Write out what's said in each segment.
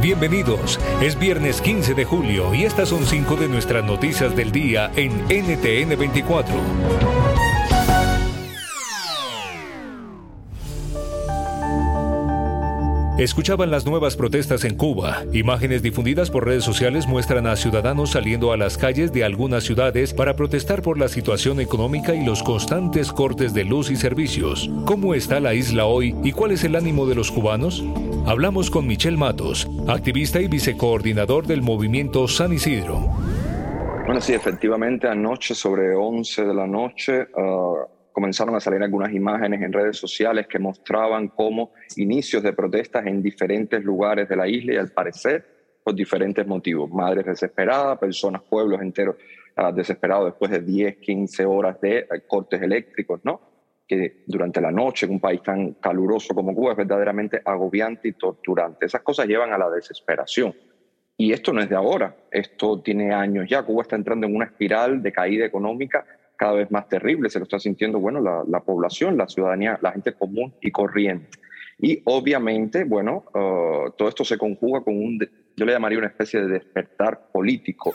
Bienvenidos. Es viernes 15 de julio y estas son cinco de nuestras noticias del día en NTN 24. Escuchaban las nuevas protestas en Cuba. Imágenes difundidas por redes sociales muestran a ciudadanos saliendo a las calles de algunas ciudades para protestar por la situación económica y los constantes cortes de luz y servicios. ¿Cómo está la isla hoy y cuál es el ánimo de los cubanos? Hablamos con Michelle Matos, activista y vicecoordinador del movimiento San Isidro. Bueno, sí, efectivamente, anoche sobre 11 de la noche uh, comenzaron a salir algunas imágenes en redes sociales que mostraban cómo inicios de protestas en diferentes lugares de la isla y al parecer por diferentes motivos. Madres desesperadas, personas, pueblos enteros uh, desesperados después de 10, 15 horas de uh, cortes eléctricos, ¿no? que durante la noche en un país tan caluroso como Cuba es verdaderamente agobiante y torturante. Esas cosas llevan a la desesperación. Y esto no es de ahora, esto tiene años ya. Cuba está entrando en una espiral de caída económica cada vez más terrible. Se lo está sintiendo, bueno, la, población, la ciudadanía, la gente común y corriente. Y obviamente, bueno, uh, todo esto se conjuga con un, yo le llamaría una especie de despertar político.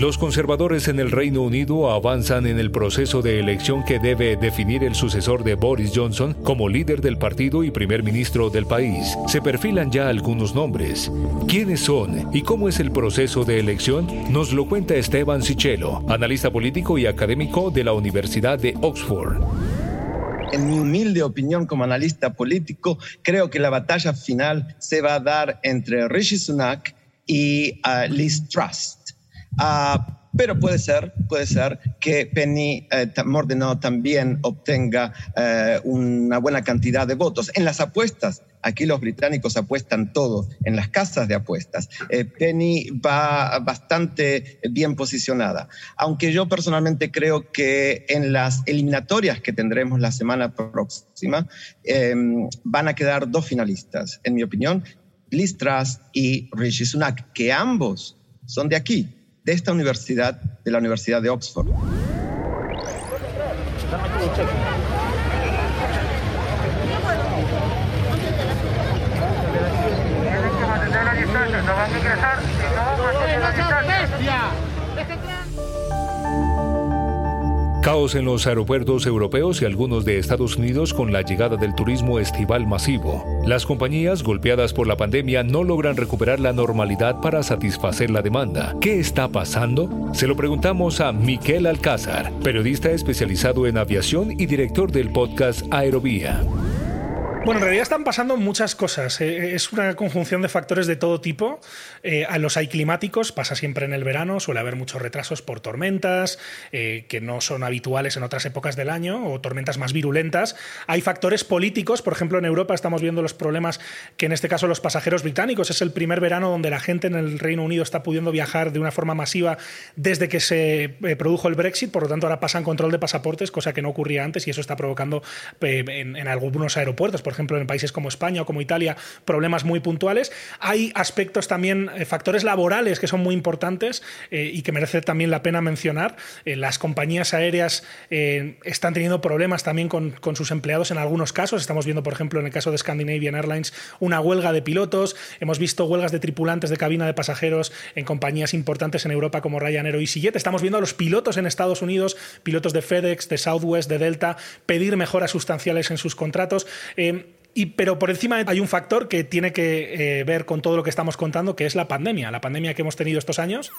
Los conservadores en el Reino Unido avanzan en el proceso de elección que debe definir el sucesor de Boris Johnson como líder del partido y primer ministro del país. Se perfilan ya algunos nombres. ¿Quiénes son y cómo es el proceso de elección? Nos lo cuenta Esteban Sichelo, analista político y académico de la Universidad de Oxford. En mi humilde opinión como analista político, creo que la batalla final se va a dar entre Rishi Sunak y uh, Liz Truss. Uh, pero puede ser, puede ser que Penny eh, Mordeno también obtenga eh, una buena cantidad de votos. En las apuestas, aquí los británicos apuestan todo en las casas de apuestas. Eh, Penny va bastante bien posicionada, aunque yo personalmente creo que en las eliminatorias que tendremos la semana próxima em, van a quedar dos finalistas, en mi opinión, Liz Truss y Rishi Sunak, que ambos son de aquí, de esta universidad, de la Universidad de Oxford. Caos en los aeropuertos europeos y algunos de Estados Unidos con la llegada del turismo estival masivo. Las compañías golpeadas por la pandemia no logran recuperar la normalidad para satisfacer la demanda. ¿Qué está pasando? Se lo preguntamos a Miquel Alcázar, periodista especializado en aviación y director del podcast Aerovía. Bueno, en realidad están pasando muchas cosas. Eh, es una conjunción de factores de todo tipo. Eh, a los hay climáticos, pasa siempre en el verano, suele haber muchos retrasos por tormentas, eh, que no son habituales en otras épocas del año, o tormentas más virulentas. Hay factores políticos, por ejemplo, en Europa estamos viendo los problemas que en este caso los pasajeros británicos. Es el primer verano donde la gente en el Reino Unido está pudiendo viajar de una forma masiva desde que se produjo el Brexit, por lo tanto ahora pasan control de pasaportes, cosa que no ocurría antes, y eso está provocando en algunos aeropuertos por ejemplo, en países como España o como Italia, problemas muy puntuales. Hay aspectos también, eh, factores laborales que son muy importantes eh, y que merece también la pena mencionar. Eh, las compañías aéreas están teniendo problemas también con, con, sus empleados en algunos casos. Estamos viendo, por ejemplo, en el caso de Scandinavian Airlines, una huelga de pilotos. Hemos visto huelgas de tripulantes de cabina de pasajeros en compañías importantes en Europa como Ryanair o EasyJet. Estamos viendo a los pilotos en Estados Unidos, pilotos de FedEx, de Southwest, de Delta, pedir mejoras sustanciales en sus contratos pero por encima hay un factor que tiene que eh, ver con todo lo que estamos contando, que es la pandemia, la pandemia que hemos tenido estos años.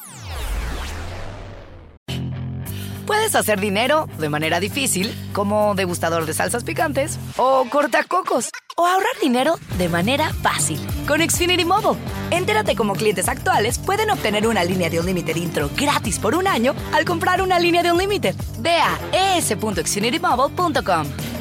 Puedes hacer dinero de manera difícil, como degustador de salsas picantes, o cortacocos, o ahorrar dinero de manera fácil con Xfinity Mobile. Entérate cómo clientes actuales pueden obtener una línea de un límite intro gratis por un año al comprar una línea de un límite. Ve a es.xfinitymobile.com.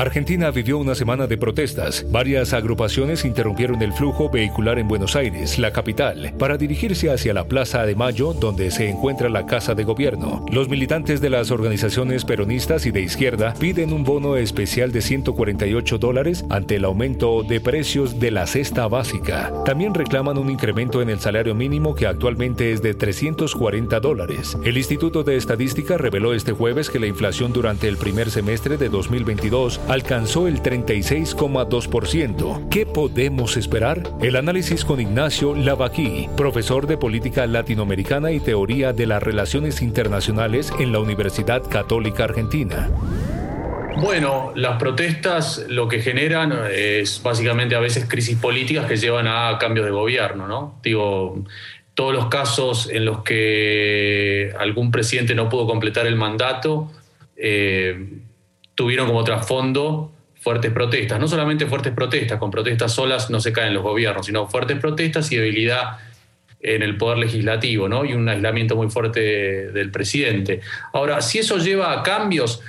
Argentina vivió una semana de protestas. Varias agrupaciones interrumpieron el flujo vehicular en Buenos Aires, la capital, para dirigirse hacia la Plaza de Mayo, donde se encuentra la Casa de Gobierno. Los militantes de las organizaciones peronistas y de izquierda piden un bono especial de 148 dólares ante el aumento de precios de la cesta básica. También reclaman un incremento en el salario mínimo que actualmente es de 340 dólares. El Instituto de Estadística reveló este jueves que la inflación durante el primer semestre de 2022 alcanzó el 36,2%. ¿Qué podemos esperar? El análisis con Ignacio Lavaquí, profesor de política latinoamericana y teoría de las relaciones internacionales en la Universidad Católica Argentina. Bueno, las protestas lo que generan es básicamente a veces crisis políticas que llevan a cambios de gobierno, ¿no? Digo, todos los casos en los que algún presidente no pudo completar el mandato, eh, tuvieron como trasfondo fuertes protestas. No solamente fuertes protestas, con protestas solas no se caen los gobiernos, sino fuertes protestas y debilidad en el poder legislativo, ¿no? Y un aislamiento muy fuerte del presidente. Ahora, si eso lleva a cambios,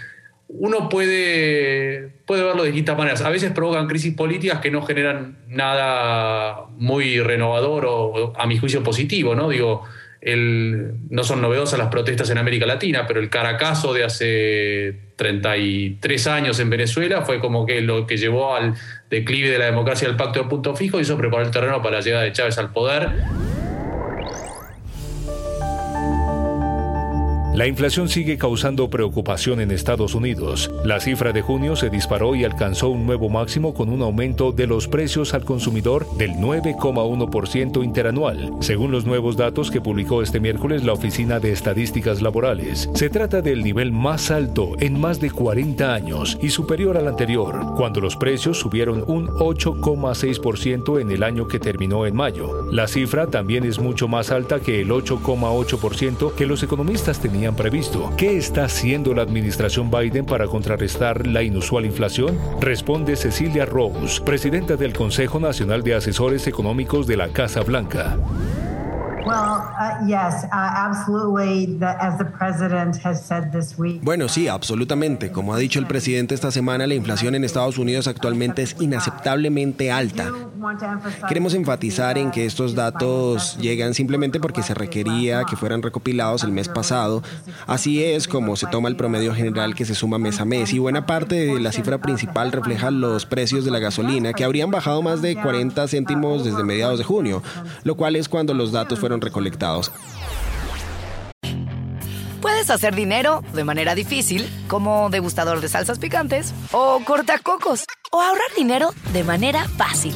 uno puede, puede verlo de distintas maneras. A veces provocan crisis políticas que no generan nada muy renovador o, a mi juicio, positivo, ¿no? Digo, no son novedosas las protestas en América Latina, pero el Caracazo de hace 33 años en Venezuela fue como que lo que llevó al declive de la democracia del pacto de punto fijo y eso preparó el terreno para la llegada de Chávez al poder. La inflación sigue causando preocupación en Estados Unidos. La cifra de junio se disparó y alcanzó un nuevo máximo con un aumento de los precios al consumidor del 9,1% interanual, según los nuevos datos que publicó este miércoles la Oficina de Estadísticas Laborales. Se trata del nivel más alto en más de 40 años y superior al anterior, cuando los precios subieron un 8,6% en el año que terminó en mayo. La cifra también es mucho más alta que el 8,8% que los economistas tenían previsto. ¿Qué está haciendo la administración Biden para contrarrestar la inusual inflación? Responde Cecilia Rose, presidenta del Consejo Nacional de Asesores Económicos de la Casa Blanca. Bueno, sí, absolutamente. Como ha dicho el presidente esta semana, la inflación en Estados Unidos actualmente es inaceptablemente alta. Queremos enfatizar en que estos datos llegan simplemente porque se requería que fueran recopilados el mes pasado. Así es como se toma el promedio general que se suma mes a mes y buena parte de la cifra principal refleja los precios de la gasolina que habrían bajado más de 40 céntimos desde mediados de junio, lo cual es cuando los datos fueron recolectados. Puedes hacer dinero de manera difícil, como degustador de salsas picantes, o cortacocos, o ahorrar dinero de manera fácil